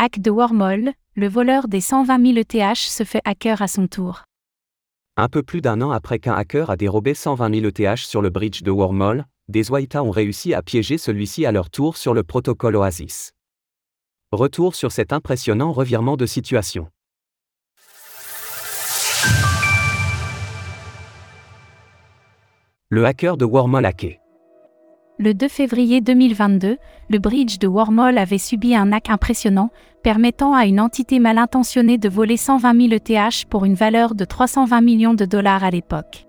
Hack de Wormhole, le voleur des 120 000 ETH se fait hacker à son tour. Un peu plus d'un an après qu'un hacker a dérobé 120 000 ETH sur le bridge de Wormhole, des Waita ont réussi à piéger celui-ci à leur tour sur le protocole Oasis. Retour sur cet impressionnant revirement de situation. Le hacker de Wormhole hacké. Le 2 février 2022, le bridge de Wormhole avait subi un hack impressionnant, permettant à une entité mal intentionnée de voler 120 000 ETH pour une valeur de 320 millions de dollars à l'époque.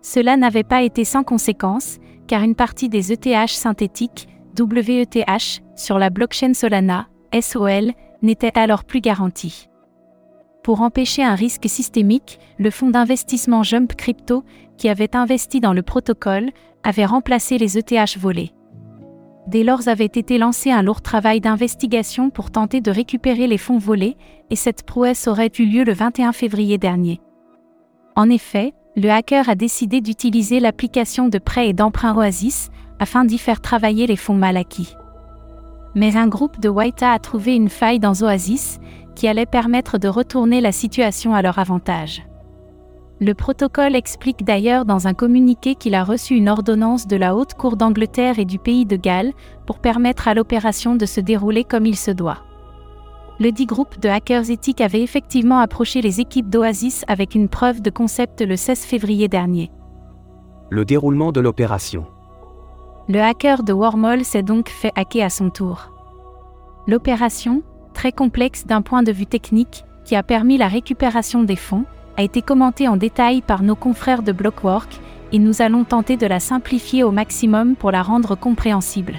Cela n'avait pas été sans conséquence, car une partie des ETH synthétiques, WETH, sur la blockchain Solana, SOL, n'était alors plus garantie. Pour empêcher un risque systémique, le fonds d'investissement Jump Crypto, qui avait investi dans le protocole, avait remplacé les ETH volés. Dès lors avait été lancé un lourd travail d'investigation pour tenter de récupérer les fonds volés, et cette prouesse aurait eu lieu le 21 février dernier. En effet, le hacker a décidé d'utiliser l'application de prêt et d'emprunt Oasis afin d'y faire travailler les fonds mal acquis. Mais un groupe de Waita a trouvé une faille dans Oasis qui allait permettre de retourner la situation à leur avantage. Le protocole explique d'ailleurs dans un communiqué qu'il a reçu une ordonnance de la Haute Cour d'Angleterre et du pays de Galles pour permettre à l'opération de se dérouler comme il se doit. Le dit groupe de hackers éthiques avait effectivement approché les équipes d'Oasis avec une preuve de concept le 16 février dernier. Le déroulement de l'opération. Le hacker de Wormhole s'est donc fait hacker à son tour. L'opération, très complexe d'un point de vue technique, qui a permis la récupération des fonds, a été commentée en détail par nos confrères de Blockwork, et nous allons tenter de la simplifier au maximum pour la rendre compréhensible.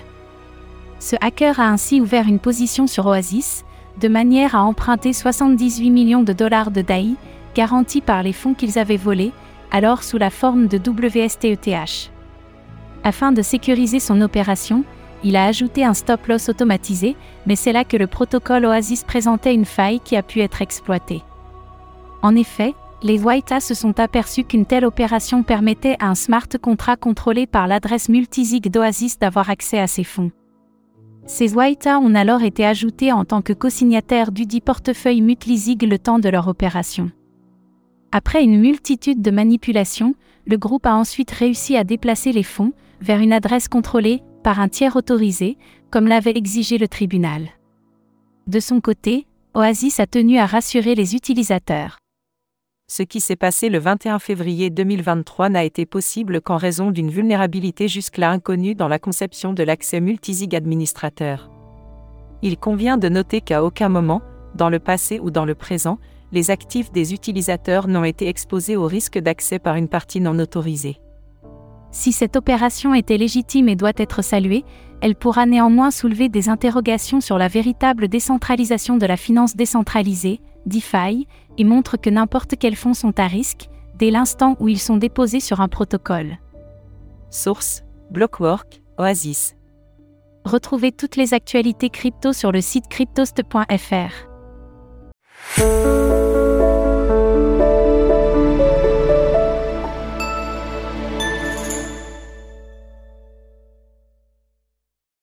Ce hacker a ainsi ouvert une position sur Oasis, de manière à emprunter 78 millions de dollars de DAI, garantis par les fonds qu'ils avaient volés, alors sous la forme de WSTETH. Afin de sécuriser son opération, il a ajouté un stop-loss automatisé, mais c'est là que le protocole Oasis présentait une faille qui a pu être exploitée. En effet, les Waita se sont aperçus qu'une telle opération permettait à un smart contract contrôlé par l'adresse multisig d'Oasis d'avoir accès à ces fonds. Ces Waita ont alors été ajoutés en tant que co-signataires du dit portefeuille Multisig le temps de leur opération. Après une multitude de manipulations, le groupe a ensuite réussi à déplacer les fonds vers une adresse contrôlée par un tiers autorisé, comme l'avait exigé le tribunal. De son côté, Oasis a tenu à rassurer les utilisateurs ce qui s'est passé le 21 février 2023 n'a été possible qu'en raison d'une vulnérabilité jusque-là inconnue dans la conception de l'accès multisig administrateur. Il convient de noter qu'à aucun moment, dans le passé ou dans le présent, les actifs des utilisateurs n'ont été exposés au risque d'accès par une partie non autorisée. Si cette opération était légitime et doit être saluée, elle pourra néanmoins soulever des interrogations sur la véritable décentralisation de la finance décentralisée, DeFi, et montre que n'importe quels fonds sont à risque, dès l'instant où ils sont déposés sur un protocole. Source Blockwork, Oasis. Retrouvez toutes les actualités crypto sur le site cryptost.fr.